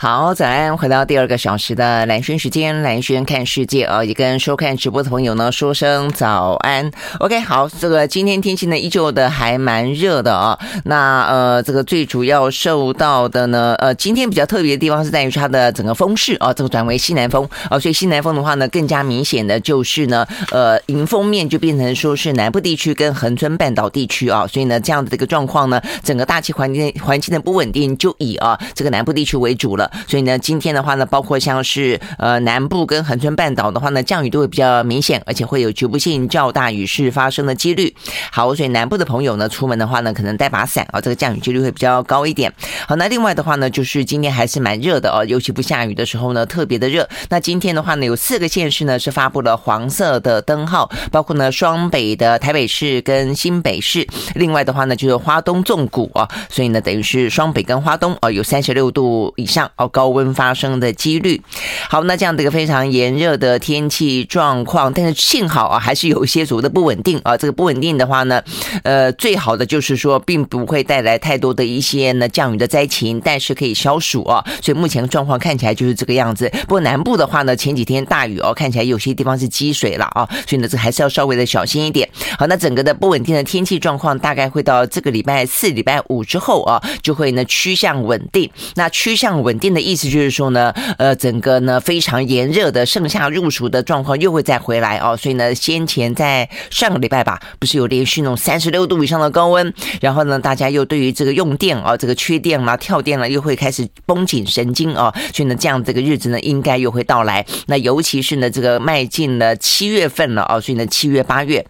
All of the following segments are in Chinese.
好，早安！回到第二个小时的蓝轩时间，蓝轩看世界啊，也跟收看直播的朋友呢说声早安。OK，好，这个今天天气呢依旧的还蛮热的啊。那呃，这个最主要受到的呢，呃，今天比较特别的地方是在于它的整个风势啊，这个转为西南风啊，所以西南风的话呢，更加明显的就是呢，呃，迎风面就变成说是南部地区跟恒春半岛地区啊，所以呢，这样的一个状况呢，整个大气环境环境的不稳定就以啊这个南部地区为主了。所以呢，今天的话呢，包括像是呃南部跟恒春半岛的话呢，降雨都会比较明显，而且会有局部性较大雨势发生的几率。好，所以南部的朋友呢，出门的话呢，可能带把伞啊，这个降雨几率会比较高一点。好，那另外的话呢，就是今天还是蛮热的哦，尤其不下雨的时候呢，特别的热。那今天的话呢，有四个县市呢是发布了黄色的灯号，包括呢双北的台北市跟新北市。另外的话呢，就是花东纵谷啊，所以呢，等于是双北跟花东啊，有三十六度以上。哦，高温发生的几率。好，那这样的一个非常炎热的天气状况，但是幸好啊，还是有一些所谓的不稳定啊。这个不稳定的话呢，呃，最好的就是说，并不会带来太多的一些呢降雨的灾情，但是可以消暑啊。所以目前状况看起来就是这个样子。不过南部的话呢，前几天大雨哦，看起来有些地方是积水了啊，所以呢，这还是要稍微的小心一点。好，那整个的不稳定的天气状况，大概会到这个礼拜四、礼拜五之后啊，就会呢趋向稳定。那趋向稳定。的意思就是说呢，呃，整个呢非常炎热的盛夏入暑的状况又会再回来哦，所以呢，先前在上个礼拜吧，不是有连续那种三十六度以上的高温，然后呢，大家又对于这个用电啊，这个缺电啦、跳电了，又会开始绷紧神经啊，所以呢，这样这个日子呢，应该又会到来。那尤其是呢，这个迈进了七月份了啊，所以呢，七月八月。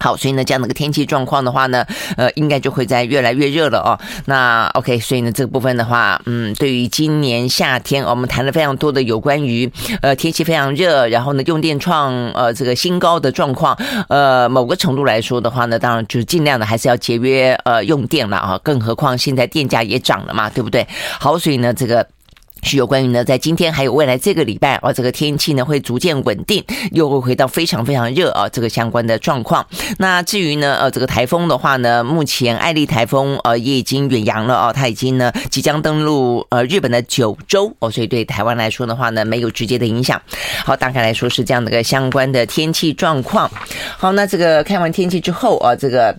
好，所以呢，这样的一个天气状况的话呢，呃，应该就会在越来越热了哦。那 OK，所以呢，这个部分的话，嗯，对于今年夏天，我们谈了非常多的有关于呃天气非常热，然后呢，用电创呃这个新高的状况，呃，某个程度来说的话呢，当然就是尽量的还是要节约呃用电了啊。更何况现在电价也涨了嘛，对不对？好，所以呢，这个。是有关于呢，在今天还有未来这个礼拜啊，这个天气呢会逐渐稳定，又会回到非常非常热啊，这个相关的状况。那至于呢，呃，这个台风的话呢，目前艾丽台风呃也已经远洋了啊，它已经呢即将登陆呃日本的九州哦，所以对台湾来说的话呢，没有直接的影响。好，大概来说是这样的一个相关的天气状况。好，那这个看完天气之后啊，这个。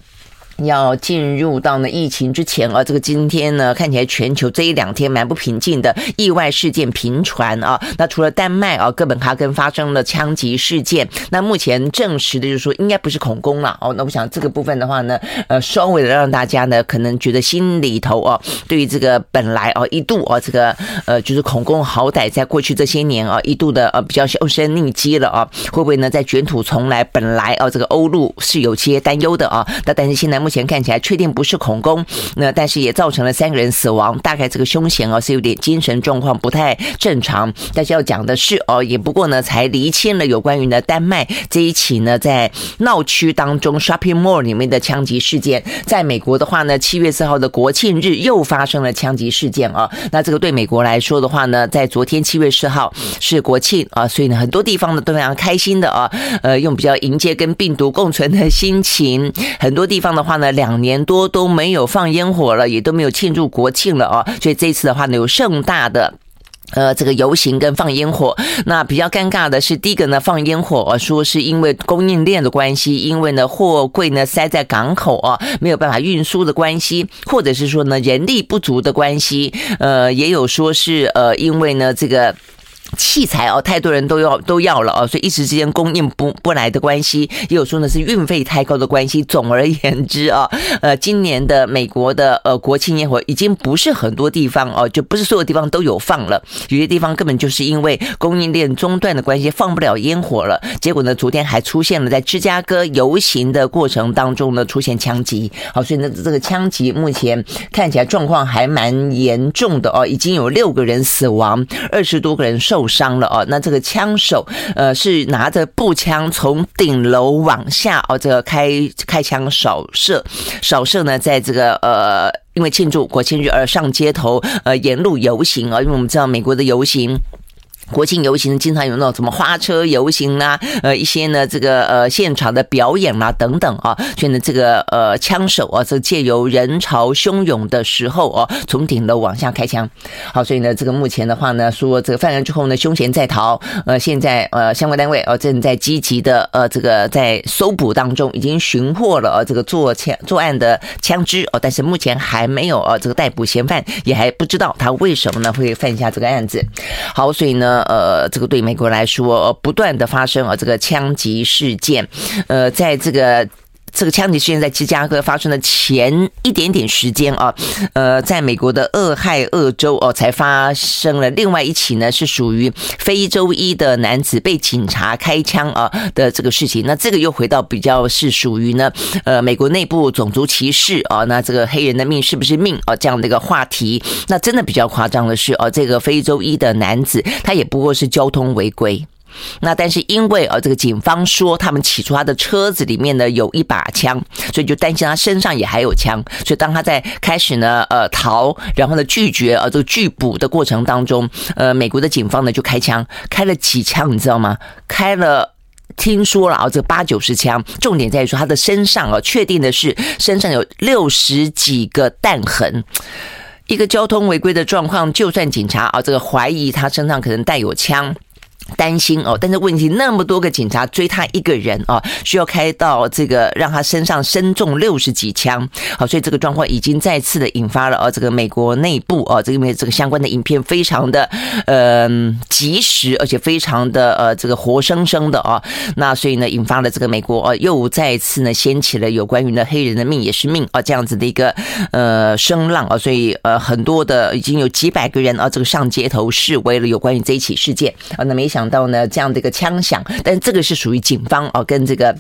要进入到呢疫情之前啊，这个今天呢看起来全球这一两天蛮不平静的，意外事件频传啊。那除了丹麦啊，哥本哈根发生了枪击事件，那目前证实的就是说应该不是恐攻了哦。那我想这个部分的话呢，呃，稍微的让大家呢可能觉得心里头啊，对于这个本来啊一度啊这个呃就是恐攻好歹在过去这些年啊一度的呃比较销声匿迹了啊，会不会呢再卷土重来？本来啊这个欧陆是有些担忧的啊，那但是现在目前看起来确定不是恐攻，那但是也造成了三个人死亡，大概这个凶嫌哦是有点精神状况不太正常。但是要讲的是哦，也不过呢才厘清了有关于呢丹麦这一起呢在闹区当中 shopping mall 里面的枪击事件。在美国的话呢，七月四号的国庆日又发生了枪击事件啊。那这个对美国来说的话呢，在昨天七月四号是国庆啊，所以呢很多地方呢都非常开心的啊，呃用比较迎接跟病毒共存的心情，很多地方的话呢。那两年多都没有放烟火了，也都没有庆祝国庆了啊，所以这次的话呢，有盛大的呃这个游行跟放烟火。那比较尴尬的是，第一个呢放烟火，说是因为供应链的关系，因为呢货柜呢塞在港口啊，没有办法运输的关系，或者是说呢人力不足的关系，呃也有说是呃因为呢这个。器材哦，太多人都要都要了哦，所以一时之间供应不不来的关系，也有说呢是运费太高的关系。总而言之啊，呃，今年的美国的呃国庆烟火已经不是很多地方哦，就不是所有地方都有放了，有些地方根本就是因为供应链中断的关系放不了烟火了。结果呢，昨天还出现了在芝加哥游行的过程当中呢出现枪击，好，所以呢这个枪击目前看起来状况还蛮严重的哦，已经有六个人死亡，二十多个人受。受伤了哦，那这个枪手呃是拿着步枪从顶楼往下哦，这个开开枪扫射，扫射呢，在这个呃，因为庆祝国庆日而上街头呃，沿路游行啊，因为我们知道美国的游行。国庆游行经常有那种什么花车游行啦，呃，一些呢这个呃现场的表演啦等等啊，所以呢这个呃枪手啊，这借由人潮汹涌的时候哦，从顶楼往下开枪。好，所以呢这个目前的话呢，说这个犯案之后呢，凶嫌在逃，呃，现在呃相关单位哦正在积极的呃这个在搜捕当中，已经寻获了呃这个作枪作案的枪支哦，但是目前还没有呃这个逮捕嫌犯，也还不知道他为什么呢会犯下这个案子。好，所以呢。呃，这个对美国来说，不断的发生呃，这个枪击事件，呃，在这个。这个枪击事件在芝加哥发生的前一点点时间啊，呃，在美国的俄亥俄州哦，才发生了另外一起呢，是属于非洲裔的男子被警察开枪啊的这个事情。那这个又回到比较是属于呢，呃，美国内部种族歧视啊，那这个黑人的命是不是命啊这样的一个话题。那真的比较夸张的是哦，这个非洲裔的男子他也不过是交通违规。那但是因为呃这个警方说他们起初他的车子里面呢有一把枪，所以就担心他身上也还有枪，所以当他在开始呢呃逃，然后呢拒绝呃这个拒捕的过程当中，呃美国的警方呢就开枪，开了几枪你知道吗？开了听说了啊这八九十枪，重点在于说他的身上啊确定的是身上有六十几个弹痕，一个交通违规的状况，就算警察啊这个怀疑他身上可能带有枪。担心哦，但是问题那么多个警察追他一个人哦，需要开到这个让他身上身中六十几枪，好，所以这个状况已经再次的引发了哦，这个美国内部哦，这个因为这个相关的影片非常的嗯及时，而且非常的呃这个活生生的哦，那所以呢引发了这个美国哦又再次呢掀起了有关于呢黑人的命也是命啊这样子的一个呃声浪啊，所以呃很多的已经有几百个人啊这个上街头示威了有关于这一起事件啊，那没想。想到呢，这样的一个枪响，但这个是属于警方哦，跟这个。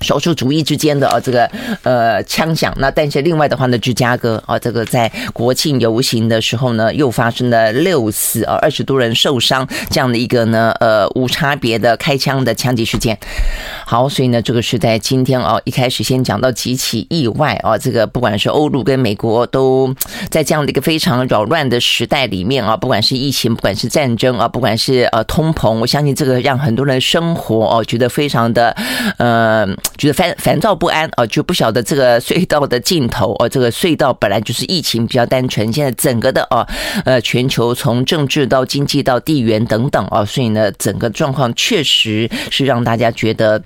少数族裔之间的啊，这个呃枪响。那但是另外的话呢，芝加哥啊，这个在国庆游行的时候呢，又发生了六死啊，二十多人受伤这样的一个呢呃无差别的开枪的枪击事件。好，所以呢，这个是在今天啊，一开始先讲到几起意外啊，这个不管是欧陆跟美国都在这样的一个非常扰乱的时代里面啊，不管是疫情，不管是战争啊，不管是呃通膨，我相信这个让很多人生活哦觉得非常的呃。觉得烦烦躁不安哦，就不晓得这个隧道的尽头哦，这个隧道本来就是疫情比较单纯，现在整个的哦，呃，全球从政治到经济到地缘等等哦，所以呢，整个状况确实是让大家觉得。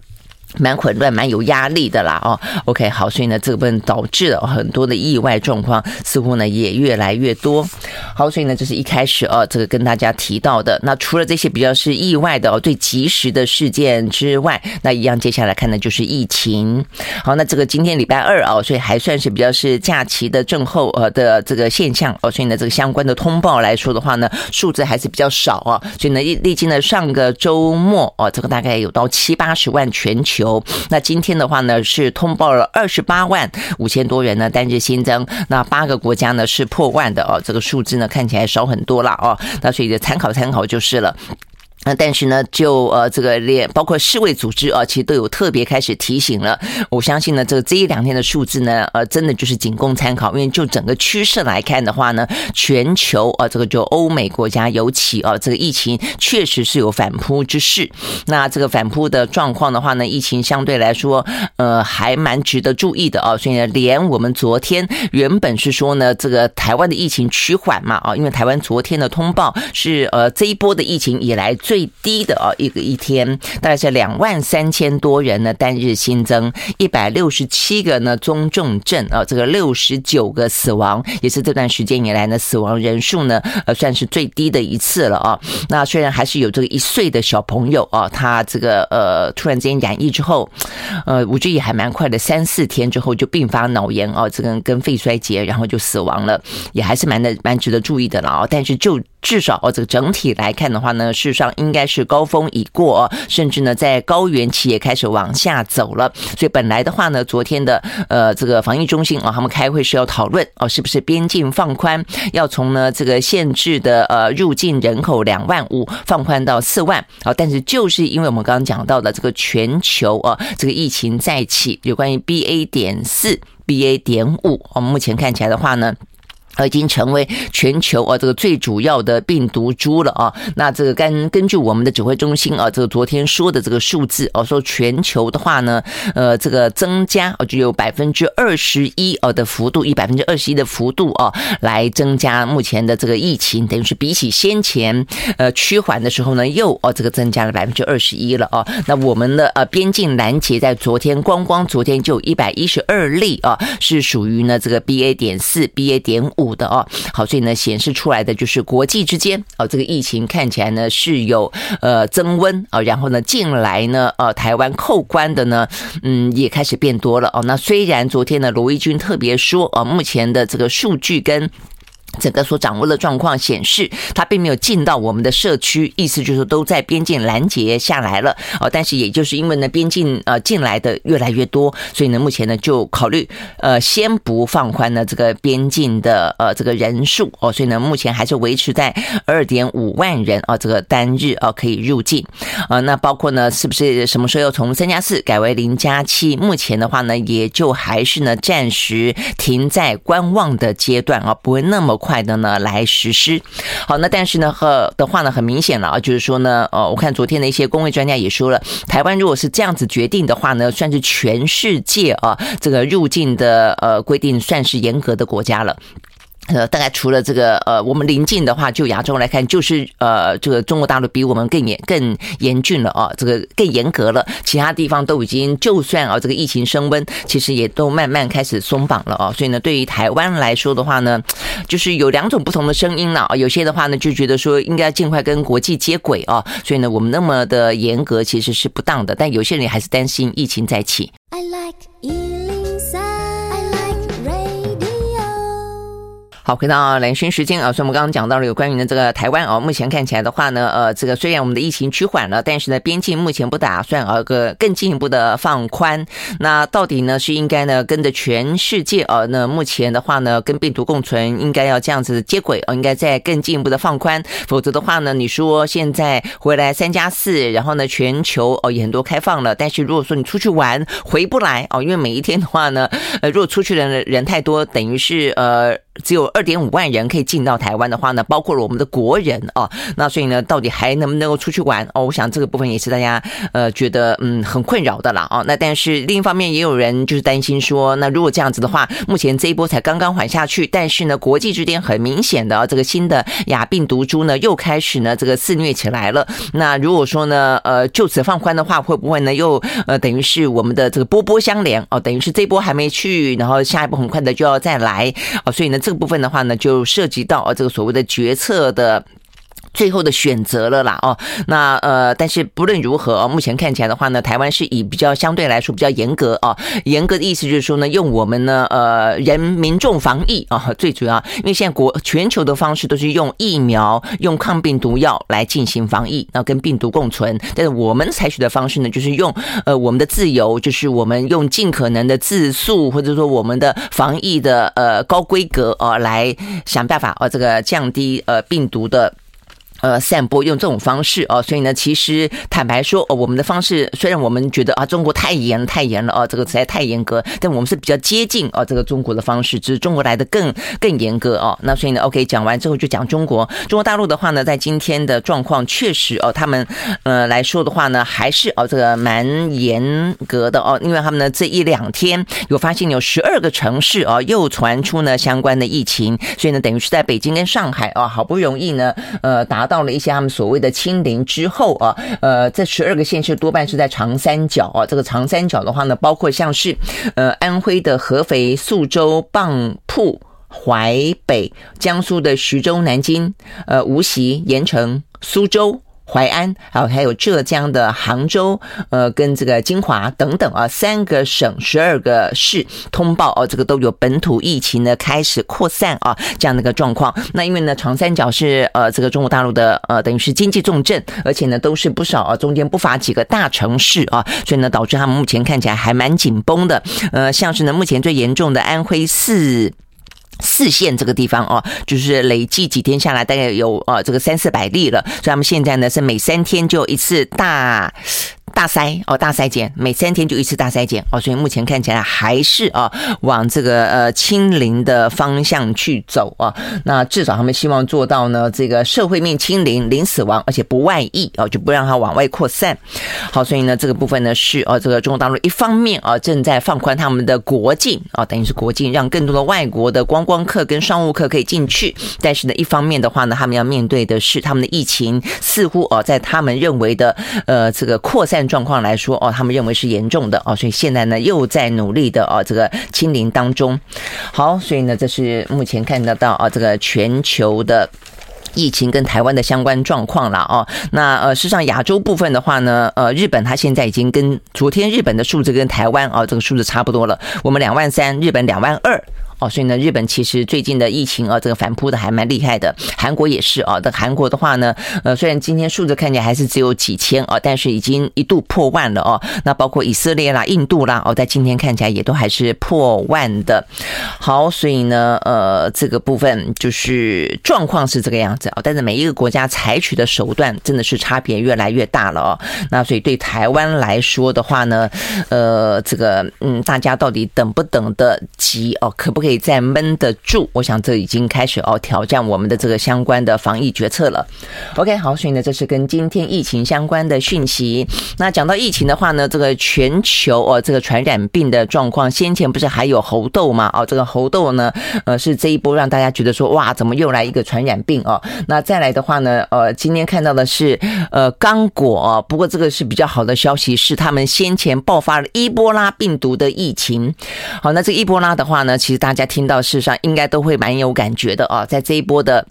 蛮混乱，蛮有压力的啦，哦，OK，好，所以呢，这个部分导致了很多的意外状况，似乎呢也越来越多。好，所以呢，这是一开始哦，这个跟大家提到的。那除了这些比较是意外的哦，最及时的事件之外，那一样接下来看的就是疫情。好，那这个今天礼拜二哦，所以还算是比较是假期的症候呃的这个现象哦，所以呢，这个相关的通报来说的话呢，数字还是比较少啊。所以呢，历历经了上个周末哦，这个大概有到七八十万全球。那今天的话呢，是通报了二十八万五千多人呢单日新增，那八个国家呢是破万的哦，这个数字呢看起来少很多了哦，那所以就参考参考就是了。那但是呢，就呃这个连包括世卫组织啊，其实都有特别开始提醒了。我相信呢，这个这一两天的数字呢，呃，真的就是仅供参考。因为就整个趋势来看的话呢，全球啊，这个就欧美国家尤其啊，这个疫情确实是有反扑之势。那这个反扑的状况的话呢，疫情相对来说，呃，还蛮值得注意的啊。所以呢，连我们昨天原本是说呢，这个台湾的疫情趋缓嘛啊，因为台湾昨天的通报是呃这一波的疫情以来最最低的啊，一个一天大概是两万三千多人呢，单日新增一百六十七个呢中重症啊，这个六十九个死亡，也是这段时间以来呢死亡人数呢呃算是最低的一次了啊。那虽然还是有这个一岁的小朋友啊，他这个呃突然间染疫之后，呃我觉得也还蛮快的，三四天之后就并发脑炎啊，这个跟肺衰竭，然后就死亡了，也还是蛮的蛮值得注意的了啊。但是就至少哦，这个整体来看的话呢，事实上应该是高峰已过，甚至呢，在高原期也开始往下走了。所以本来的话呢，昨天的呃这个防疫中心啊，他们开会是要讨论哦，是不是边境放宽，要从呢这个限制的呃入境人口两万五放宽到四万啊。但是就是因为我们刚刚讲到的这个全球啊，这个疫情再起，有关于 BA 点四、BA 点五，我们目前看起来的话呢。已经成为全球啊这个最主要的病毒株了啊。那这个根根据我们的指挥中心啊，这个昨天说的这个数字哦，说全球的话呢，呃，这个增加哦，就有百分之二十一哦的幅度，以百分之二十一的幅度啊来增加目前的这个疫情，等于是比起先前呃趋缓的时候呢，又哦这个增加了百分之二十一了啊。那我们的呃边境拦截在昨天光光昨天就有一百一十二例啊，是属于呢这个 BA 点四、BA 点五。五的哦，好，所以呢，显示出来的就是国际之间哦，这个疫情看起来呢是有呃增温啊，然后呢，近来呢，呃，台湾扣关的呢，嗯，也开始变多了哦。那虽然昨天呢，罗毅军特别说啊，目前的这个数据跟。整个所掌握的状况显示，它并没有进到我们的社区，意思就是都在边境拦截下来了哦。但是也就是因为呢，边境呃进来的越来越多，所以呢，目前呢就考虑呃先不放宽呢这个边境的呃这个人数哦。所以呢，目前还是维持在二点五万人啊这个单日啊可以入境啊。那包括呢是不是什么时候要从三加四改为零加七？目前的话呢，也就还是呢暂时停在观望的阶段啊，不会那么。快的呢来实施，好，那但是呢和的话呢很明显了啊，就是说呢，呃，我看昨天的一些公卫专家也说了，台湾如果是这样子决定的话呢，算是全世界啊这个入境的呃规定算是严格的国家了。呃，大概除了这个呃，我们临近的话，就亚洲来看，就是呃，这个中国大陆比我们更严更严峻了啊，这个更严格了。其他地方都已经，就算啊，这个疫情升温，其实也都慢慢开始松绑了啊。所以呢，对于台湾来说的话呢，就是有两种不同的声音了啊。有些的话呢，就觉得说应该尽快跟国际接轨啊。所以呢，我们那么的严格其实是不当的。但有些人还是担心疫情再起。I like 好，回到兰萱时间啊，所以我们刚刚讲到了有关于呢这个台湾啊，目前看起来的话呢，呃，这个虽然我们的疫情趋缓了，但是呢，边境目前不打算啊个更进一步的放宽。那到底呢是应该呢跟着全世界啊，那目前的话呢跟病毒共存，应该要这样子接轨啊，应该再更进一步的放宽。否则的话呢，你说现在回来三加四，然后呢全球哦也很多开放了，但是如果说你出去玩回不来哦，因为每一天的话呢，呃，如果出去的人人太多，等于是呃。只有二点五万人可以进到台湾的话呢，包括了我们的国人啊，那所以呢，到底还能不能够出去玩哦？我想这个部分也是大家呃觉得嗯很困扰的啦啊。那但是另一方面，也有人就是担心说，那如果这样子的话，目前这一波才刚刚缓下去，但是呢，国际之间很明显的这个新的亚病毒株呢又开始呢这个肆虐起来了。那如果说呢呃就此放宽的话，会不会呢又呃等于是我们的这个波波相连哦？等于是这波还没去，然后下一波很快的就要再来哦，所以呢。这个部分的话呢，就涉及到啊这个所谓的决策的。最后的选择了啦哦，那呃，但是不论如何，目前看起来的话呢，台湾是以比较相对来说比较严格哦，严格的意思就是说呢，用我们呢呃人民众防疫啊，最主要，因为现在国全球的方式都是用疫苗、用抗病毒药来进行防疫，那跟病毒共存。但是我们采取的方式呢，就是用呃我们的自由，就是我们用尽可能的自诉，或者说我们的防疫的呃高规格哦，来想办法哦，这个降低呃病毒的。呃，散播用这种方式哦，所以呢，其实坦白说，哦，我们的方式虽然我们觉得啊，中国太严太严了哦，这个实在太严格，但我们是比较接近哦，这个中国的方式，只是中国来的更更严格哦。那所以呢，OK，讲完之后就讲中国，中国大陆的话呢，在今天的状况确实哦，他们呃来说的话呢，还是哦这个蛮严格的哦，因为他们呢这一两天有发现有十二个城市哦又传出呢相关的疫情，所以呢，等于是在北京跟上海哦，好不容易呢呃达到。到了一些他们所谓的清零之后啊，呃，这十二个县市多半是在长三角啊。这个长三角的话呢，包括像是呃安徽的合肥、宿州、蚌埠、淮北，江苏的徐州、南京、呃无锡、盐城、苏州。淮安，还有还有浙江的杭州，呃，跟这个金华等等啊，三个省十二个市通报哦，这个都有本土疫情呢开始扩散啊，这样的一个状况。那因为呢，长三角是呃这个中国大陆的呃等于是经济重镇，而且呢都是不少啊，中间不乏几个大城市啊，所以呢导致他们目前看起来还蛮紧绷的。呃，像是呢目前最严重的安徽四。四县这个地方哦，就是累计几天下来大概有呃这个三四百例了，所以他们现在呢是每三天就一次大大筛哦，大筛检，每三天就一次大筛检哦，所以目前看起来还是啊往这个呃清零的方向去走啊。那至少他们希望做到呢，这个社会面清零，零死亡，而且不外溢哦，就不让它往外扩散。好，所以呢这个部分呢是哦，这个中国大陆一方面啊正在放宽他们的国境啊，等于是国境，让更多的外国的观光客跟商务客可以进去。但是呢，一方面的话呢，他们要面对的是他们的疫情似乎哦，在他们认为的呃这个扩散状况来说哦，他们认为是严重的哦，所以现在呢又在努力的哦这个清零当中。好，所以呢这是目前看得到啊这个全球的疫情跟台湾的相关状况了哦。那呃，事实上亚洲部分的话呢，呃，日本它现在已经跟昨天日本的数字跟台湾啊这个数字差不多了，我们两万三，日本两万二。哦，所以呢，日本其实最近的疫情啊，这个反扑的还蛮厉害的。韩国也是啊，的韩国的话呢，呃，虽然今天数字看起来还是只有几千啊，但是已经一度破万了哦。那包括以色列啦、印度啦，哦，在今天看起来也都还是破万的。好，所以呢，呃，这个部分就是状况是这个样子啊。但是每一个国家采取的手段真的是差别越来越大了哦。那所以对台湾来说的话呢，呃，这个嗯，大家到底等不等得及哦？可不？可以再闷得住，我想这已经开始哦挑战我们的这个相关的防疫决策了。OK，好，所以呢，这是跟今天疫情相关的讯息。那讲到疫情的话呢，这个全球哦，这个传染病的状况，先前不是还有猴痘吗？哦，这个猴痘呢，呃，是这一波让大家觉得说，哇，怎么又来一个传染病哦？那再来的话呢，呃，今天看到的是呃刚果，不过这个是比较好的消息，是他们先前爆发了伊波拉病毒的疫情。好，那这个伊波拉的话呢，其实大大家听到，世上应该都会蛮有感觉的啊，在这一波的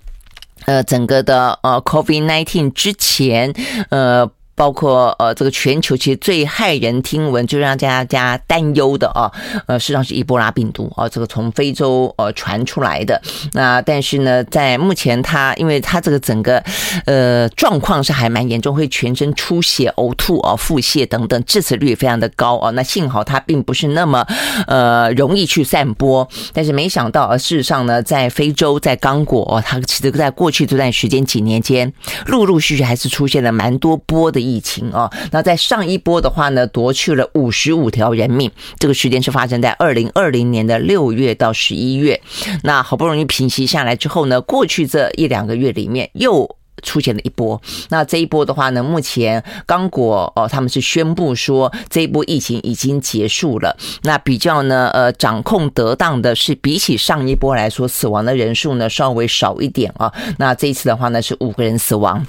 呃整个的呃 COVID nineteen 之前，呃。包括呃，这个全球其实最骇人听闻，就让大家担忧的啊，呃，实际上是伊波拉病毒啊，这个从非洲呃传出来的。那但是呢，在目前它，因为它这个整个呃状况是还蛮严重，会全身出血、呕吐啊、腹泻等等，致死率非常的高啊。那幸好它并不是那么呃容易去散播，但是没想到啊，事实上呢，在非洲，在刚果，它其实在过去这段时间几年间，陆陆续续还是出现了蛮多波的。疫情啊，那在上一波的话呢，夺去了五十五条人命。这个时间是发生在二零二零年的六月到十一月。那好不容易平息下来之后呢，过去这一两个月里面又。出现了一波，那这一波的话呢，目前刚果哦，他们是宣布说这一波疫情已经结束了。那比较呢，呃，掌控得当的是比起上一波来说，死亡的人数呢稍微少一点啊。那这一次的话呢是五个人死亡。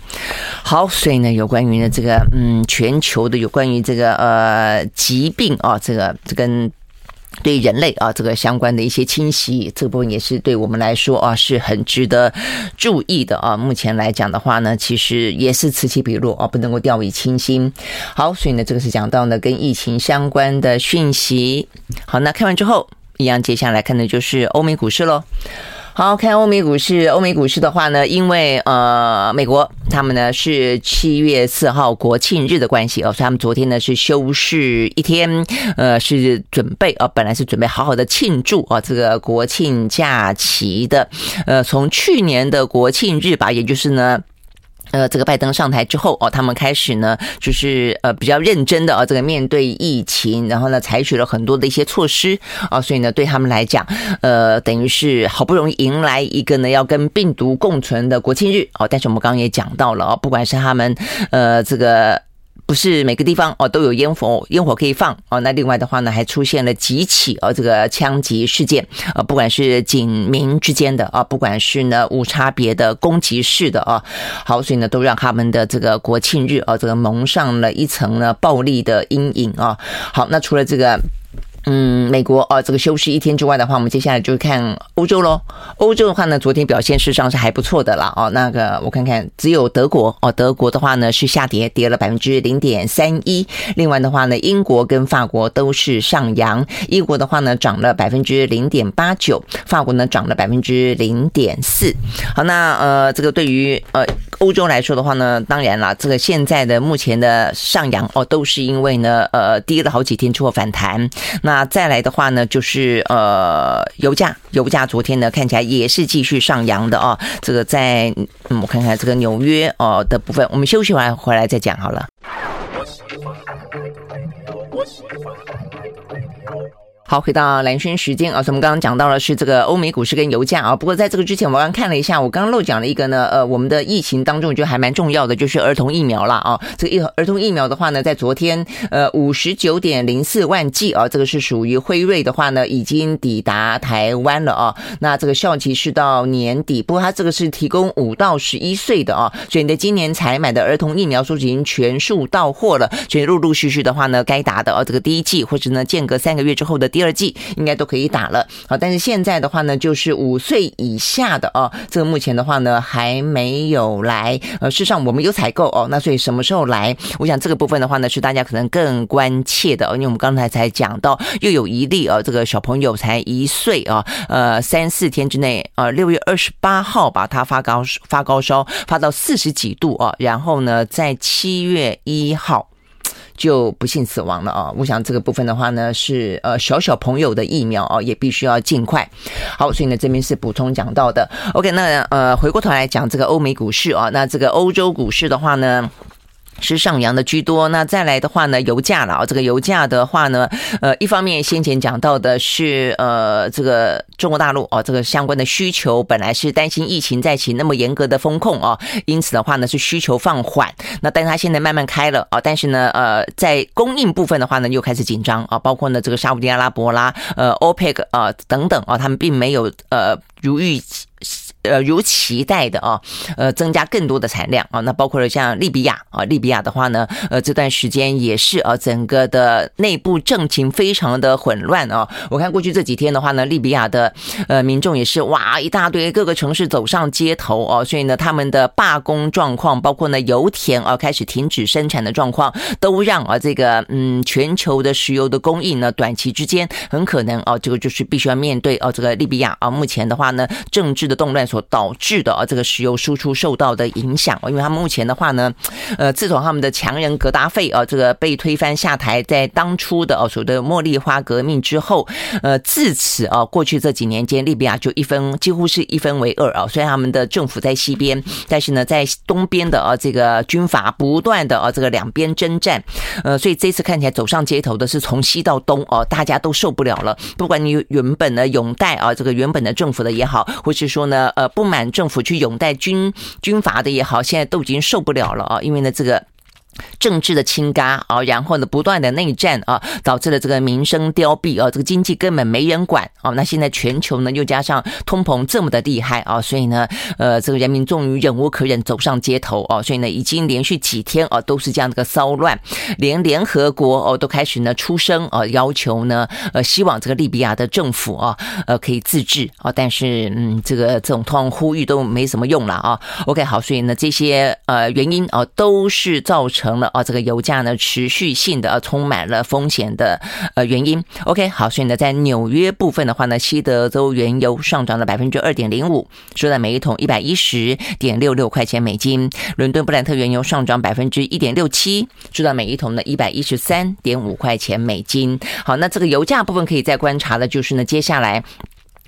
好，所以呢，有关于呢这个嗯全球的有关于这个呃疾病啊，这个这跟。对人类啊，这个相关的一些侵袭，这部分也是对我们来说啊，是很值得注意的啊。目前来讲的话呢，其实也是此起彼落啊，不能够掉以轻心。好，所以呢，这个是讲到呢跟疫情相关的讯息。好，那看完之后，一样接下来看的就是欧美股市喽。好，看欧美股市，欧美股市的话呢，因为呃，美国他们呢是七月四号国庆日的关系哦，所以他们昨天呢是休市一天，呃，是准备啊、呃，本来是准备好好的庆祝啊、这个国庆假期的，呃，从去年的国庆日吧，也就是呢。呃，这个拜登上台之后哦，他们开始呢，就是呃比较认真的啊，这个面对疫情，然后呢，采取了很多的一些措施啊，所以呢，对他们来讲，呃，等于是好不容易迎来一个呢要跟病毒共存的国庆日哦。但是我们刚刚也讲到了哦，不管是他们呃这个。不是每个地方哦都有烟火，烟火可以放哦。那另外的话呢，还出现了几起哦这个枪击事件啊，不管是警民之间的啊，不管是呢无差别的攻击式的啊，好，所以呢都让他们的这个国庆日啊这个蒙上了一层呢暴力的阴影啊。好，那除了这个。嗯，美国哦，这个休息一天之外的话，我们接下来就看欧洲喽。欧洲的话呢，昨天表现事实上是还不错的啦。哦。那个我看看，只有德国哦，德国的话呢是下跌，跌了百分之零点三一。另外的话呢，英国跟法国都是上扬。英国的话呢涨了百分之零点八九，法国呢涨了百分之零点四。好，那呃，这个对于呃欧洲来说的话呢，当然了，这个现在的目前的上扬哦，都是因为呢呃跌了好几天之后反弹。那那再来的话呢，就是呃，油价，油价昨天呢看起来也是继续上扬的哦。这个在嗯，我看看这个纽约哦的部分，我们休息完回来再讲好了。好，回到蓝轩时间啊，我们刚刚讲到的是这个欧美股市跟油价啊。不过在这个之前，我刚刚看了一下，我刚刚漏讲了一个呢，呃，我们的疫情当中，我觉得还蛮重要的，就是儿童疫苗了啊。这个儿童疫苗的话呢，在昨天呃五十九点零四万剂啊，这个是属于辉瑞的话呢，已经抵达台湾了啊。那这个效期是到年底，不过它这个是提供五到十一岁的啊，所以你的今年采买的儿童疫苗数已经全数到货了，所以陆陆续续的话呢，该打的啊，这个第一剂或者呢间隔三个月之后的。第二季应该都可以打了，好，但是现在的话呢，就是五岁以下的哦，这个目前的话呢还没有来。呃，事实上我们有采购哦，那所以什么时候来？我想这个部分的话呢，是大家可能更关切的，因为我们刚才才讲到，又有一例哦，这个小朋友才一岁啊，呃，三四天之内，呃，六月二十八号吧，他发高发高烧，发到四十几度啊，然后呢，在七月一号。就不幸死亡了啊！我想这个部分的话呢，是呃小小朋友的疫苗啊，也必须要尽快。好，所以呢这边是补充讲到的。OK，那呃回过头来讲这个欧美股市啊，那这个欧洲股市的话呢，是上扬的居多。那再来的话呢，油价了啊，这个油价的话呢，呃，一方面先前讲到的是呃，这个中国大陆哦，这个相关的需求本来是担心疫情再起那么严格的风控啊，因此的话呢是需求放缓。那但是它现在慢慢开了啊，但是呢，呃，在供应部分的话呢又开始紧张啊，包括呢这个沙乌地阿拉伯啦、呃，OPEC 啊等等啊，他们并没有呃如预期。呃，如期待的啊，呃，增加更多的产量啊，那包括了像利比亚啊，利比亚的话呢，呃，这段时间也是啊，整个的内部政情非常的混乱啊。我看过去这几天的话呢，利比亚的呃民众也是哇，一大堆各个城市走上街头哦，所以呢，他们的罢工状况，包括呢油田啊开始停止生产的状况，都让啊这个嗯全球的石油的供应呢，短期之间很可能啊，这个就是必须要面对哦，这个利比亚啊，目前的话呢，政治的动乱。所导致的啊，这个石油输出受到的影响，因为他们目前的话呢，呃，自从他们的强人格达费啊，这个被推翻下台，在当初的哦所谓的茉莉花革命之后，呃，自此啊，过去这几年间，利比亚就一分几乎是一分为二啊。虽然他们的政府在西边，但是呢，在东边的啊，这个军阀不断的啊，这个两边征战，呃，所以这次看起来走上街头的是从西到东哦，大家都受不了了。不管你原本的拥戴啊，这个原本的政府的也好，或是说呢，呃。不满政府去拥戴军军阀的也好，现在都已经受不了了啊！因为呢，这个。政治的倾轧啊，然后呢，不断的内战啊，导致了这个民生凋敝啊，这个经济根本没人管啊。那现在全球呢，又加上通膨这么的厉害啊，所以呢，呃，这个人民终于忍无可忍，走上街头啊。所以呢，已经连续几天啊，都是这样的个骚乱，连联合国哦都开始呢出声啊，要求呢，呃，希望这个利比亚的政府啊，呃，可以自治啊。但是嗯，这个这种通呼吁都没什么用了啊。OK，好，所以呢，这些呃原因啊，都是造成。成了哦，这个油价呢持续性的啊充满了风险的呃原因。OK，好，所以呢，在纽约部分的话呢，西德州原油上涨了百分之二点零五，收在每一桶一百一十点六六块钱美金。伦敦布兰特原油上涨百分之一点六七，收到每一桶呢一百一十三点五块钱美金。好，那这个油价部分可以再观察的就是呢，接下来。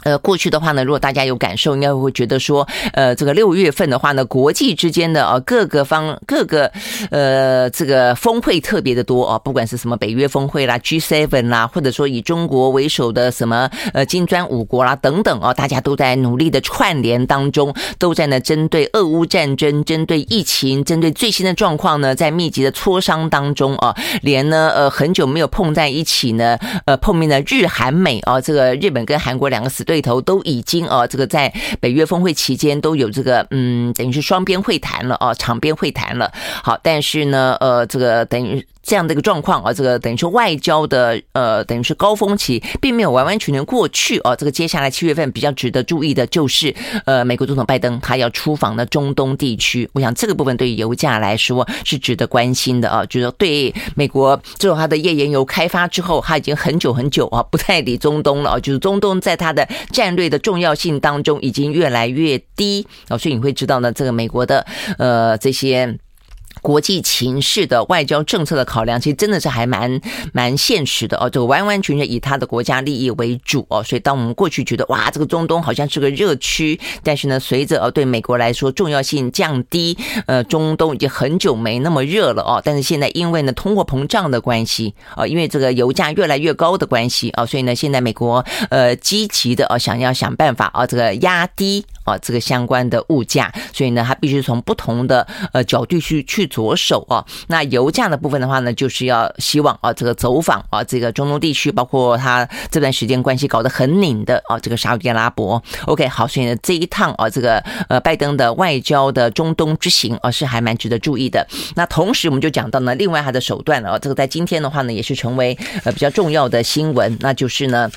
呃，过去的话呢，如果大家有感受，应该会觉得说，呃，这个六月份的话呢，国际之间的啊各个方各个呃这个峰会特别的多啊，不管是什么北约峰会啦、G7 啦，或者说以中国为首的什么呃金砖五国啦等等啊，大家都在努力的串联当中，都在呢针对俄乌战争、针对疫情、针对最新的状况呢，在密集的磋商当中啊，连呢呃很久没有碰在一起呢，呃碰面的日韩美啊，这个日本跟韩国两个死对。对头都已经啊，这个在北约峰会期间都有这个嗯，等于是双边会谈了啊，场边会谈了。好，但是呢，呃，这个等于。这样的一个状况啊，这个等于说外交的呃，等于是高峰期并没有完完全全过去啊。这个接下来七月份比较值得注意的就是，呃，美国总统拜登他要出访的中东地区。我想这个部分对于油价来说是值得关心的啊。就是对美国这种它的页岩油开发之后，他已经很久很久啊不太理中东了啊。就是中东在它的战略的重要性当中已经越来越低啊。所以你会知道呢，这个美国的呃这些。国际情势的外交政策的考量，其实真的是还蛮蛮现实的哦。这个完完全全以他的国家利益为主哦。所以，当我们过去觉得哇，这个中东好像是个热区，但是呢，随着呃对美国来说重要性降低，呃，中东已经很久没那么热了哦。但是现在因为呢通货膨胀的关系啊，因为这个油价越来越高的关系啊，所以呢现在美国呃积极的啊想要想办法啊这个压低啊这个相关的物价，所以呢他必须从不同的呃角度去去。着手啊，那油价的部分的话呢，就是要希望啊，这个走访啊，这个中东地区，包括他这段时间关系搞得很拧的啊，这个沙特阿拉伯。OK，好，所以呢，这一趟啊，这个呃，拜登的外交的中东之行啊，是还蛮值得注意的。那同时，我们就讲到呢，另外他的手段啊，这个在今天的话呢，也是成为呃比较重要的新闻，那就是呢，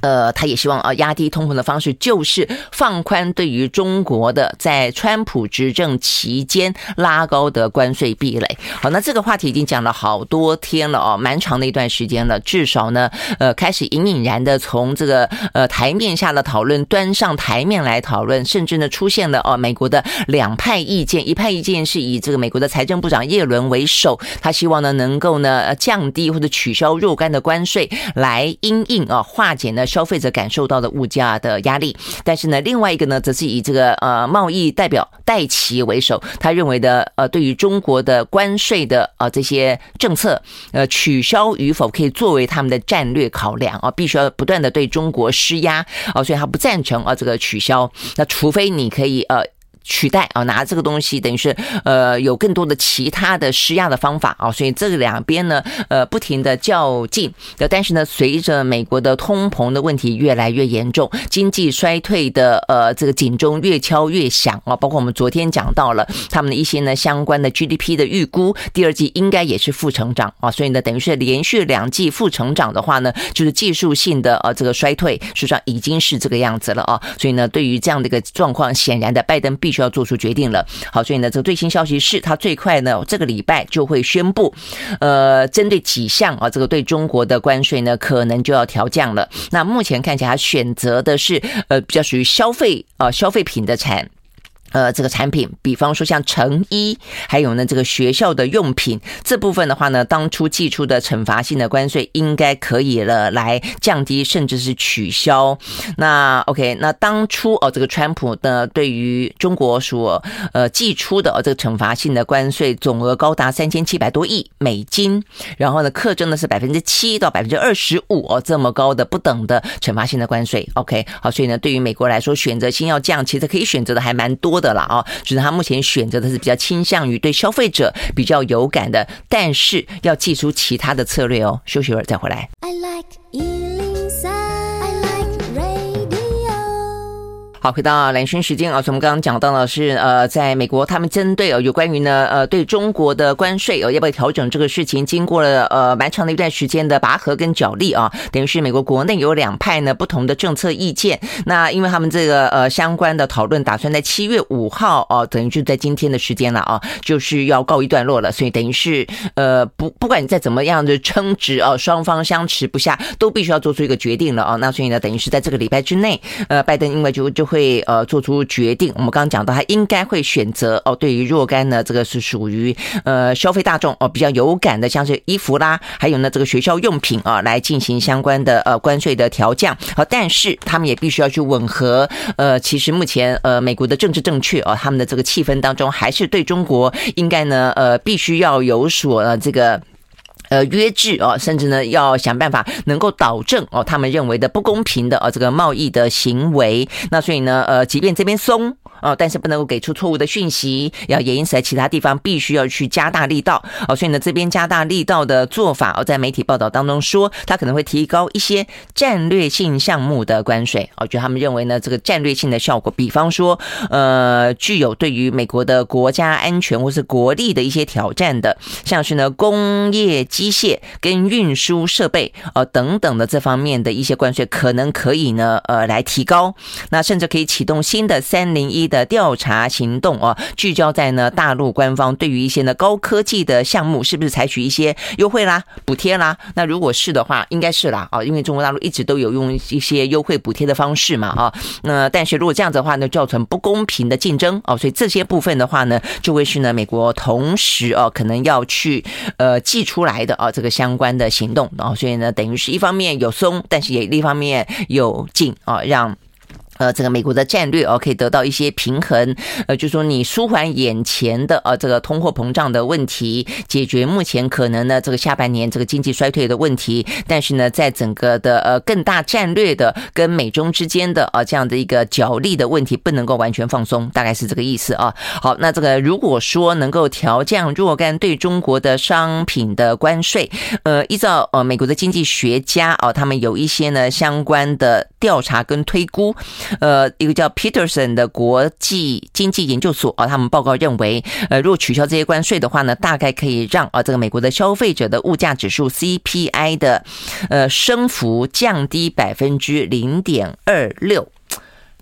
呃，他也希望啊，压低通膨的方式就是放宽对于中国的在川普执政期间拉高的关。税壁垒，好，那这个话题已经讲了好多天了哦，蛮长的一段时间了。至少呢，呃，开始隐隐然的从这个呃台面下的讨论端上台面来讨论，甚至呢出现了哦，美国的两派意见，一派意见是以这个美国的财政部长耶伦为首，他希望呢能够呢降低或者取消若干的关税，来因应啊化解呢消费者感受到的物价的压力。但是呢，另外一个呢，则是以这个呃贸易代表戴琪为首，他认为的呃对于中国的关税的啊这些政策，呃取消与否可以作为他们的战略考量啊，必须要不断的对中国施压啊，所以他不赞成啊这个取消，那除非你可以呃。取代啊，拿这个东西等于是呃有更多的其他的施压的方法啊，所以这两边呢呃不停的较劲。但是呢，随着美国的通膨的问题越来越严重，经济衰退的呃这个警钟越敲越响啊，包括我们昨天讲到了他们的一些呢相关的 GDP 的预估，第二季应该也是负成长啊，所以呢等于是连续两季负成长的话呢，就是技术性的呃这个衰退，实际上已经是这个样子了啊，所以呢对于这样的一个状况，显然的拜登必需要做出决定了。好，所以呢，这个最新消息是他最快呢这个礼拜就会宣布，呃，针对几项啊，这个对中国的关税呢，可能就要调降了。那目前看起来，他选择的是呃比较属于消费啊消费品的产。呃，这个产品，比方说像成衣，还有呢这个学校的用品这部分的话呢，当初寄出的惩罚性的关税应该可以了，来降低甚至是取消。那 OK，那当初哦，这个川普呢对于中国所呃寄出的哦这个惩罚性的关税总额高达三千七百多亿美金，然后呢课征的是百分之七到百分之二十五哦这么高的不等的惩罚性的关税。OK，好，所以呢对于美国来说，选择性要降，其实可以选择的还蛮多的。的了啊，就是他目前选择的是比较倾向于对消费者比较有感的，但是要祭出其他的策略哦。休息会儿再回来。I like 好，回到蓝轩时间啊，所以我们刚刚讲到的是，呃，在美国，他们针对哦有关于呢，呃，对中国的关税哦要不要调整这个事情，经过了呃蛮长的一段时间的拔河跟角力啊，等于是美国国内有两派呢不同的政策意见。那因为他们这个呃相关的讨论打算在七月五号哦，等于就在今天的时间了啊，就是要告一段落了。所以等于是呃不不管你再怎么样的争执哦，双方相持不下，都必须要做出一个决定了啊。那所以呢，等于是在这个礼拜之内，呃，拜登因为就就。会呃做出决定，我们刚刚讲到，他应该会选择哦，对于若干呢，这个是属于呃消费大众哦比较有感的，像是衣服啦，还有呢这个学校用品啊，来进行相关的呃关税的调降。好，但是他们也必须要去吻合呃，其实目前呃美国的政治正确啊，他们的这个气氛当中，还是对中国应该呢呃必须要有所呃这个。呃，约制哦，甚至呢，要想办法能够导正哦，他们认为的不公平的呃这个贸易的行为。那所以呢，呃，即便这边松。哦，但是不能够给出错误的讯息，要也因此在其他地方必须要去加大力道。哦，所以呢，这边加大力道的做法，哦，在媒体报道当中说，他可能会提高一些战略性项目的关税。哦，就他们认为呢，这个战略性的效果，比方说，呃，具有对于美国的国家安全或是国力的一些挑战的，像是呢，工业机械跟运输设备，呃，等等的这方面的一些关税，可能可以呢，呃，来提高。那甚至可以启动新的三零一。的调查行动啊，聚焦在呢大陆官方对于一些呢高科技的项目是不是采取一些优惠啦、补贴啦？那如果是的话，应该是啦啊，因为中国大陆一直都有用一些优惠补贴的方式嘛啊。那但是如果这样子的话呢，造成不公平的竞争哦，所以这些部分的话呢，就会是呢美国同时哦可能要去呃寄出来的啊这个相关的行动，然后所以呢等于是一方面有松，但是也另一方面有紧啊让。呃，这个美国的战略哦，可以得到一些平衡。呃，就说你舒缓眼前的呃这个通货膨胀的问题，解决目前可能呢这个下半年这个经济衰退的问题。但是呢，在整个的呃更大战略的跟美中之间的呃这样的一个角力的问题，不能够完全放松，大概是这个意思啊。好，那这个如果说能够调降若干对中国的商品的关税，呃，依照呃美国的经济学家哦，他们有一些呢相关的调查跟推估。呃，一个叫 Peterson 的国际经济研究所啊，他们报告认为，呃，如果取消这些关税的话呢，大概可以让啊这个美国的消费者的物价指数 CPI 的呃升幅降低百分之零点二六。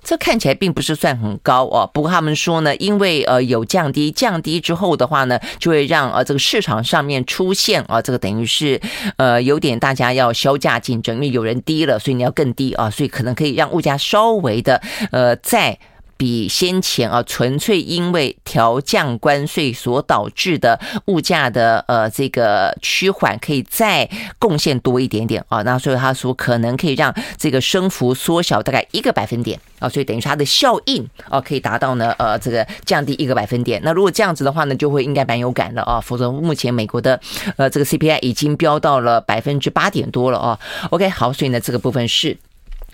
这看起来并不是算很高哦，不过他们说呢，因为呃有降低，降低之后的话呢，就会让呃这个市场上面出现啊，这个等于是呃有点大家要销价竞争，因为有人低了，所以你要更低啊，所以可能可以让物价稍微的呃在。比先前啊，纯粹因为调降关税所导致的物价的呃这个趋缓，可以再贡献多一点点啊。那所以他说可能可以让这个升幅缩小大概一个百分点啊，所以等于说它的效应啊可以达到呢呃这个降低一个百分点。那如果这样子的话呢，就会应该蛮有感了啊。否则目前美国的呃这个 CPI 已经飙到了百分之八点多了啊。OK，好，所以呢这个部分是。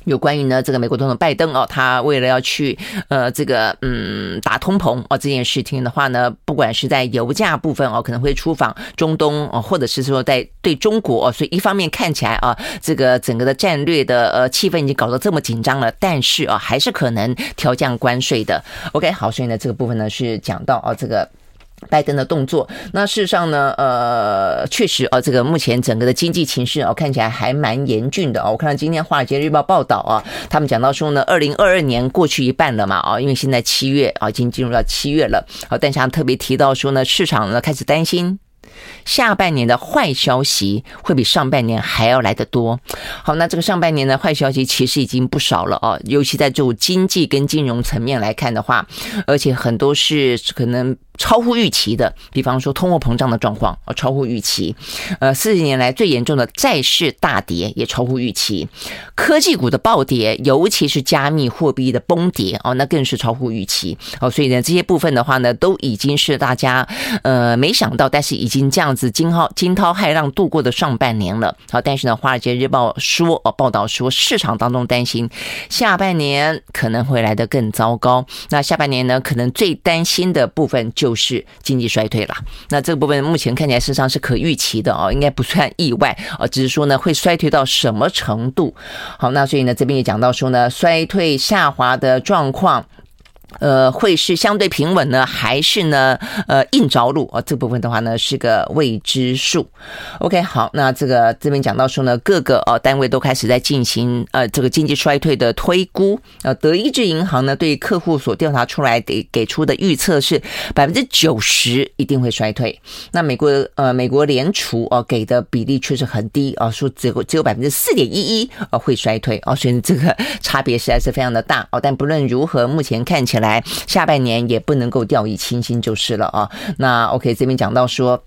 有关于呢，这个美国总统拜登哦，他为了要去呃这个嗯打通膨哦这件事情的话呢，不管是在油价部分哦，可能会出访中东哦，或者是说在对中国哦，所以一方面看起来啊，这个整个的战略的呃气氛已经搞得这么紧张了，但是啊，还是可能调降关税的。OK，好，所以呢这个部分呢是讲到啊这个。拜登的动作，那事实上呢，呃，确实啊，这个目前整个的经济情势啊，看起来还蛮严峻的啊。我看到今天《华尔街日报》报道啊，他们讲到说呢，二零二二年过去一半了嘛啊，因为现在七月啊，已经进入到七月了啊，但是他特别提到说呢，市场呢开始担心。下半年的坏消息会比上半年还要来得多。好，那这个上半年的坏消息其实已经不少了哦，尤其在这种经济跟金融层面来看的话，而且很多是可能超乎预期的，比方说通货膨胀的状况啊，超乎预期。呃，四十年来最严重的债市大跌也超乎预期，科技股的暴跌，尤其是加密货币的崩跌哦，那更是超乎预期哦。所以呢，这些部分的话呢，都已经是大家呃没想到，但是已经。这样子惊涛惊涛骇浪度过的上半年了，好，但是呢，《华尔街日报》说哦，报道说市场当中担心下半年可能会来得更糟糕。那下半年呢，可能最担心的部分就就是经济衰退了。那这个部分目前看起来事实上是可预期的哦，应该不算意外啊，只是说呢，会衰退到什么程度？好，那所以呢，这边也讲到说呢，衰退下滑的状况。呃，会是相对平稳呢，还是呢？呃，硬着陆啊，这部分的话呢，是个未知数。OK，好，那这个这边讲到说呢，各个呃单位都开始在进行呃这个经济衰退的推估。呃，德意志银行呢，对客户所调查出来给给出的预测是百分之九十一定会衰退。那美国呃美国联储哦给的比例确实很低啊，说只有只有百分之四点一一呃会衰退啊，所以这个差别实在是非常的大哦。但不论如何，目前看起来。来，下半年也不能够掉以轻心就是了啊。那 OK，这边讲到说，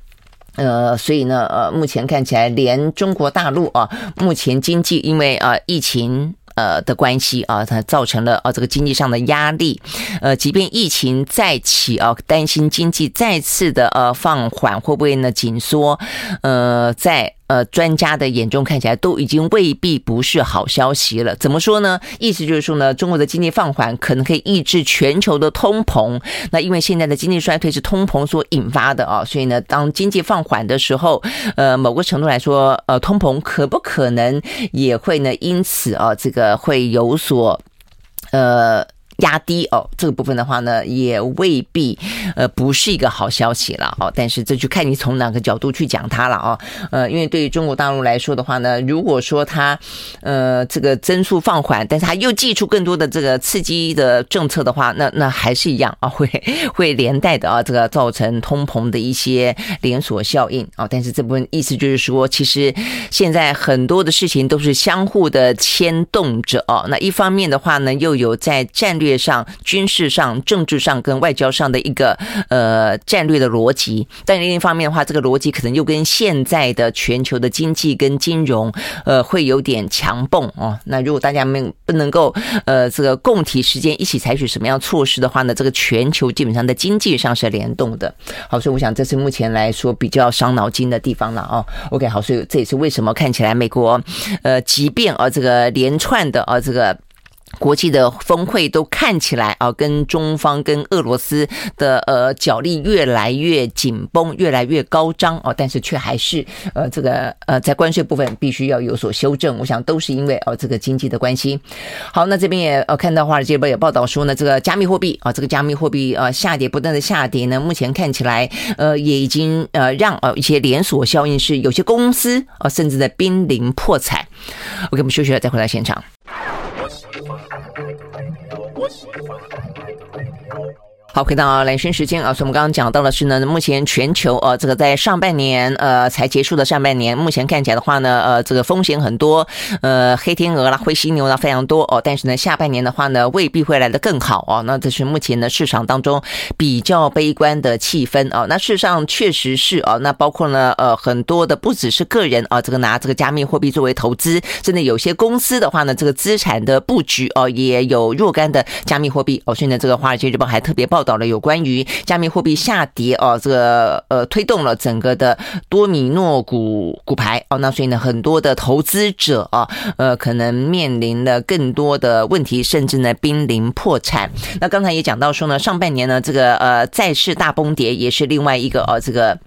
呃，所以呢，呃，目前看起来，连中国大陆啊，目前经济因为啊疫情呃的关系啊，它造成了啊这个经济上的压力。呃，即便疫情再起啊，担心经济再次的呃放缓，会不会呢紧缩？呃，在。呃，专家的眼中看起来都已经未必不是好消息了。怎么说呢？意思就是说呢，中国的经济放缓可能可以抑制全球的通膨。那因为现在的经济衰退是通膨所引发的啊，所以呢，当经济放缓的时候，呃，某个程度来说，呃，通膨可不可能也会呢？因此啊，这个会有所呃。压低哦，这个部分的话呢，也未必呃不是一个好消息了哦。但是这就看你从哪个角度去讲它了哦。呃，因为对于中国大陆来说的话呢，如果说它呃这个增速放缓，但是它又祭出更多的这个刺激的政策的话，那那还是一样啊，会 会连带的啊，这个造成通膨的一些连锁效应啊。但是这部分意思就是说，其实现在很多的事情都是相互的牵动着哦。那一方面的话呢，又有在战略。上军事上、政治上跟外交上的一个呃战略的逻辑，但另一方面的话，这个逻辑可能又跟现在的全球的经济跟金融呃会有点强蹦哦。那如果大家没不能够呃这个共体时间一起采取什么样措施的话呢，这个全球基本上在经济上是联动的。好，所以我想这是目前来说比较伤脑筋的地方了哦。OK，好，所以这也是为什么看起来美国呃即便啊这个连串的啊这个。国际的峰会都看起来啊，跟中方跟俄罗斯的呃角力越来越紧绷，越来越高涨哦，但是却还是呃这个呃在关税部分必须要有所修正。我想都是因为哦这个经济的关系。好，那这边也呃看到华尔街日报也报道说呢，这个加密货币啊，这个加密货币呃下跌不断的下跌呢，目前看起来呃也已经呃让呃一些连锁效应是有些公司啊甚至在濒临破产。OK，我们休息了再回来现场。我的好，回到兰萱时间啊，所以我们刚刚讲到的是呢，目前全球呃，这个在上半年呃才结束的上半年，目前看起来的话呢，呃，这个风险很多，呃，黑天鹅啦、灰犀牛啦非常多哦。但是呢，下半年的话呢，未必会来的更好哦。那这是目前呢市场当中比较悲观的气氛哦。那事实上确实是哦，那包括呢呃很多的不只是个人啊，这个拿这个加密货币作为投资，甚至有些公司的话呢，这个资产的布局哦也有若干的加密货币哦。所以呢，这个华尔街日报还特别报。报道了有关于加密货币下跌哦，这个呃推动了整个的多米诺骨骨牌哦，那所以呢，很多的投资者啊，呃，可能面临了更多的问题，甚至呢濒临破产。那刚才也讲到说呢，上半年呢这个呃债市大崩跌，也是另外一个哦这个。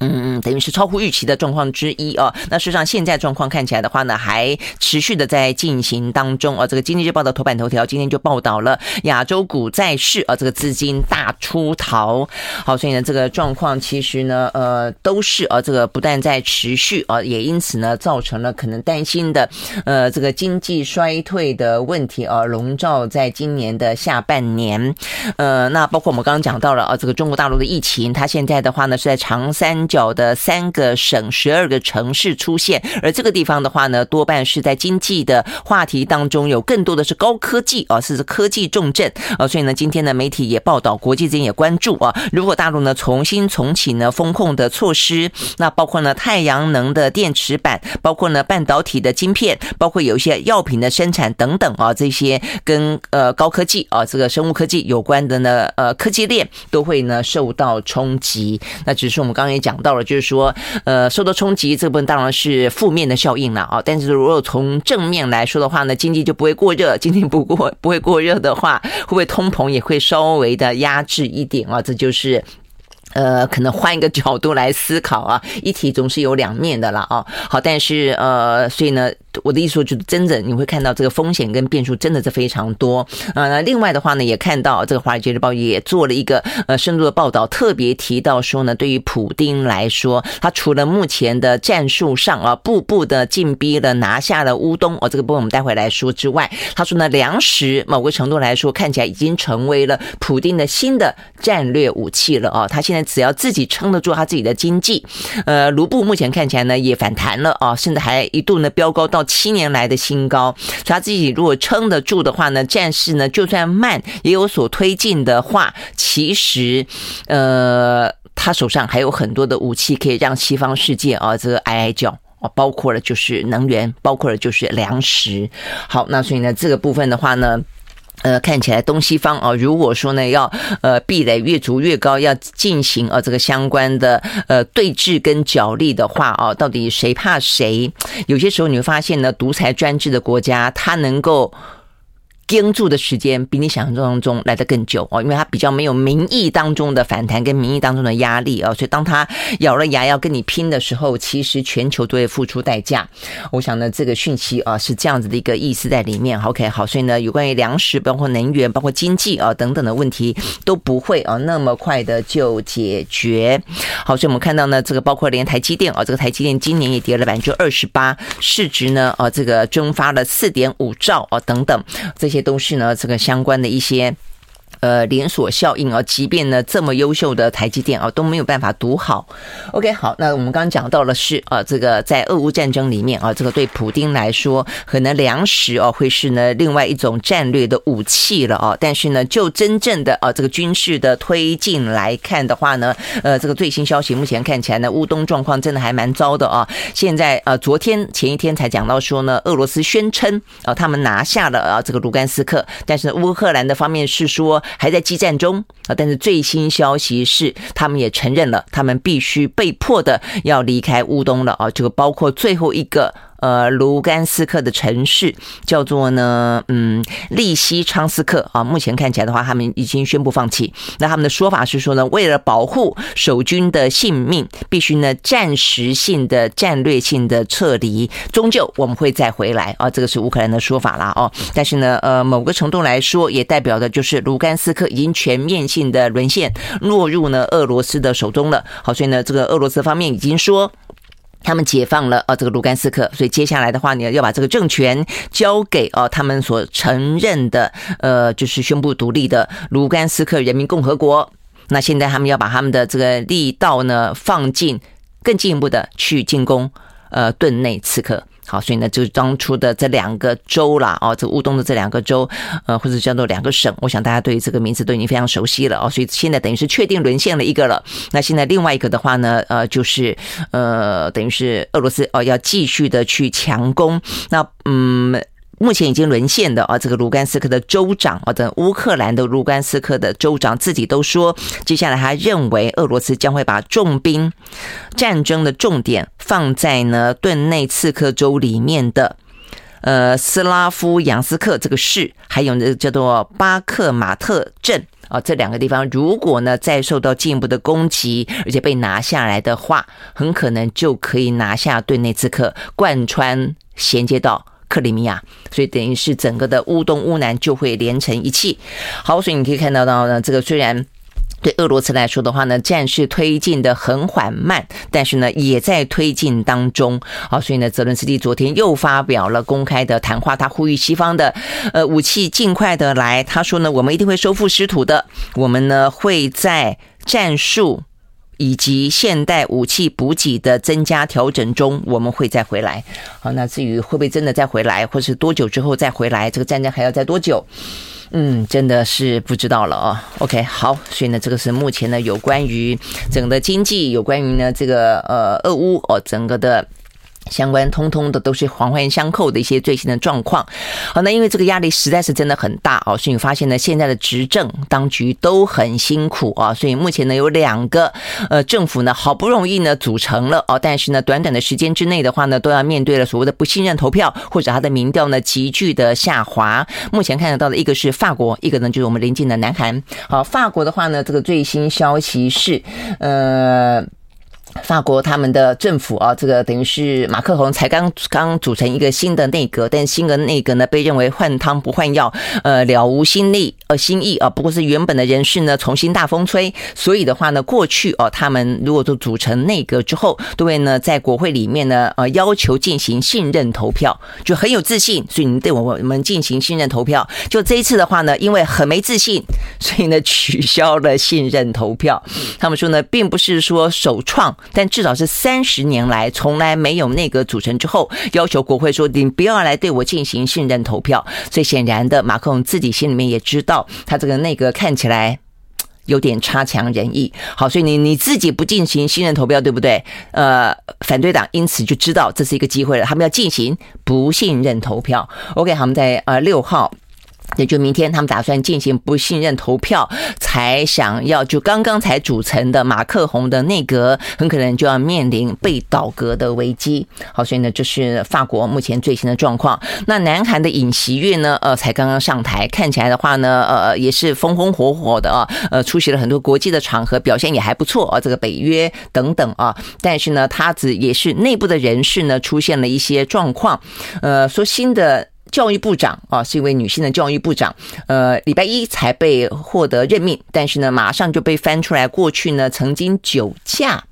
嗯，等于是超乎预期的状况之一哦。那事实上，现在状况看起来的话呢，还持续的在进行当中哦。这个《经济日报》的头版头条今天就报道了亚洲股债市啊，这个资金大出逃。好，所以呢，这个状况其实呢，呃，都是啊，这个不但在持续啊，也因此呢，造成了可能担心的呃，这个经济衰退的问题啊，笼罩在今年的下半年。呃，那包括我们刚刚讲到了啊，这个中国大陆的疫情，它现在的话呢，是在长三。角的三个省、十二个城市出现，而这个地方的话呢，多半是在经济的话题当中有更多的是高科技啊，是科技重镇啊，所以呢，今天呢媒体也报道，国际间也关注啊，如果大陆呢重新重启呢风控的措施，那包括呢太阳能的电池板，包括呢半导体的晶片，包括有一些药品的生产等等啊，这些跟呃高科技啊这个生物科技有关的呢呃科技链都会呢受到冲击。那只是我们刚刚也讲。到了，就是说，呃，受到冲击这部分当然是负面的效应了啊。但是如果从正面来说的话呢，经济就不会过热，经济不过不会过热的话，会不会通膨也会稍微的压制一点啊？这就是。呃，可能换一个角度来思考啊，一体总是有两面的了啊。好，但是呃，所以呢，我的意思说，就是真的你会看到这个风险跟变数真的是非常多。呃，另外的话呢，也看到这个《华尔街日报》也做了一个呃深度的报道，特别提到说呢，对于普丁来说，他除了目前的战术上啊，步步的进逼了拿下了乌东哦，这个部分我们待会来说之外，他说呢，粮食某个程度来说看起来已经成为了普丁的新的战略武器了啊，他现在。只要自己撑得住他自己的经济，呃，卢布目前看起来呢也反弹了啊，甚至还一度呢飙高到七年来的新高。所以他自己如果撑得住的话呢，战事呢就算慢也有所推进的话，其实呃，他手上还有很多的武器可以让西方世界啊这个哀哀叫啊，包括了就是能源，包括了就是粮食。好，那所以呢这个部分的话呢。呃，看起来东西方啊，如果说呢要呃壁垒越筑越高，要进行啊这个相关的呃对峙跟角力的话啊，到底谁怕谁？有些时候你会发现呢，独裁专制的国家，它能够盯住的时间比你想象当中来得更久哦，因为它比较没有民意当中的反弹跟民意当中的压力啊，所以当它咬了牙要跟你拼的时候，其实全球都会付出代价。我想呢，这个讯息啊是这样子的一个意思在里面。OK，好，所以呢，有关于粮食、包括能源、包括经济啊等等的问题都不会啊那么快的就解决。好，所以我们看到呢，这个包括连台积电啊，这个台积电今年也跌了百分之二十八，市值呢啊这个蒸发了四点五兆啊等等这些。这些都是呢，这个相关的一些。呃，连锁效应啊，即便呢这么优秀的台积电啊都没有办法读好。OK，好，那我们刚刚讲到了是啊，这个在俄乌战争里面啊，这个对普丁来说，可能粮食哦会是呢另外一种战略的武器了啊。但是呢，就真正的啊这个军事的推进来看的话呢，呃，这个最新消息目前看起来呢，乌东状况真的还蛮糟的啊。现在啊，昨天前一天才讲到说呢，俄罗斯宣称啊他们拿下了啊这个卢甘斯克，但是乌克兰的方面是说。还在激战中啊，但是最新消息是，他们也承认了，他们必须被迫的要离开乌东了啊，这个包括最后一个。呃，卢甘斯克的城市叫做呢，嗯，利西昌斯克啊。目前看起来的话，他们已经宣布放弃。那他们的说法是说呢，为了保护守军的性命，必须呢暂时性的、战略性的撤离。终究我们会再回来啊，这个是乌克兰的说法啦哦。但是呢，呃，某个程度来说，也代表的就是卢甘斯克已经全面性的沦陷，落入呢俄罗斯的手中了。好，所以呢，这个俄罗斯方面已经说。他们解放了呃，这个卢甘斯克，所以接下来的话呢，要把这个政权交给呃他们所承认的呃，就是宣布独立的卢甘斯克人民共和国。那现在他们要把他们的这个力道呢放进更进一步的去进攻呃顿内茨克。好，所以呢，就是当初的这两个州啦，哦，这乌东的这两个州，呃，或者叫做两个省，我想大家对于这个名字都已经非常熟悉了哦。所以现在等于是确定沦陷了一个了。那现在另外一个的话呢，呃，就是呃，等于是俄罗斯哦，要继续的去强攻。那嗯。目前已经沦陷的啊，这个卢甘斯克的州长啊，等乌克兰的卢甘斯克的州长自己都说，接下来他认为俄罗斯将会把重兵战争的重点放在呢顿内茨克州里面的呃斯拉夫扬斯克这个市，还有呢叫做巴克马特镇啊这两个地方，如果呢再受到进一步的攻击，而且被拿下来的话，很可能就可以拿下顿内茨克，贯穿衔接到。克里米亚，所以等于是整个的乌东乌南就会连成一气。好，所以你可以看到到呢，这个虽然对俄罗斯来说的话呢，战事推进的很缓慢，但是呢也在推进当中。好，所以呢，泽伦斯基昨天又发表了公开的谈话，他呼吁西方的呃武器尽快的来。他说呢，我们一定会收复失土的，我们呢会在战术。以及现代武器补给的增加调整中，我们会再回来。好，那至于会不会真的再回来，或是多久之后再回来，这个战争还要再多久？嗯，真的是不知道了啊。OK，好，所以呢，这个是目前呢有关于整个经济，有关于呢这个呃俄乌哦整个的。相关通通的都是环环相扣的一些最新的状况。好，那因为这个压力实在是真的很大哦，所以发现呢，现在的执政当局都很辛苦啊。所以目前呢，有两个呃政府呢，好不容易呢组成了哦，但是呢，短短的时间之内的话呢，都要面对了所谓的不信任投票，或者他的民调呢急剧的下滑。目前看得到的一个是法国，一个呢就是我们邻近的南韩。好，法国的话呢，这个最新消息是呃。法国他们的政府啊，这个等于是马克宏才刚刚组成一个新的内阁，但新的内阁呢被认为换汤不换药，呃，了无新力呃新意啊，不过是原本的人事呢重新大风吹，所以的话呢，过去哦，他们如果都组成内阁之后，都会呢在国会里面呢呃要求进行信任投票，就很有自信，所以你对我们进行信任投票。就这一次的话呢，因为很没自信，所以呢取消了信任投票。他们说呢，并不是说首创。但至少是三十年来从来没有内阁组成之后，要求国会说，你不要来对我进行信任投票。所以显然的，马克龙自己心里面也知道，他这个内阁看起来 有点差强人意。好，所以你你自己不进行信任投票，对不对？呃，反对党因此就知道这是一个机会了，他们要进行不信任投票。OK，好，我们在呃六号。那就明天他们打算进行不信任投票，才想要就刚刚才组成的马克宏的内阁，很可能就要面临被倒阁的危机。好，所以呢，这是法国目前最新的状况。那南韩的尹锡悦呢，呃，才刚刚上台，看起来的话呢，呃，也是风风火火的啊，呃，出席了很多国际的场合，表现也还不错啊，这个北约等等啊。但是呢，他只也是内部的人士呢，出现了一些状况，呃，说新的。教育部长啊，是一位女性的教育部长。呃，礼拜一才被获得任命，但是呢，马上就被翻出来，过去呢曾经酒驾。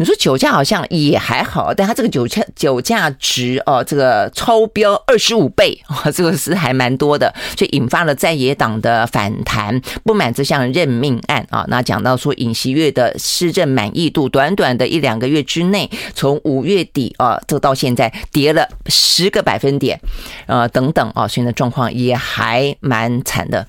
你说酒驾好像也还好，但他这个酒驾酒驾值哦，这个超标二十五倍啊，这个是还蛮多的，就引发了在野党的反弹，不满这项任命案啊。那讲到说尹锡悦的施政满意度，短短的一两个月之内，从五月底啊，这到现在跌了十个百分点，呃，等等啊，所以呢状况也还蛮惨的。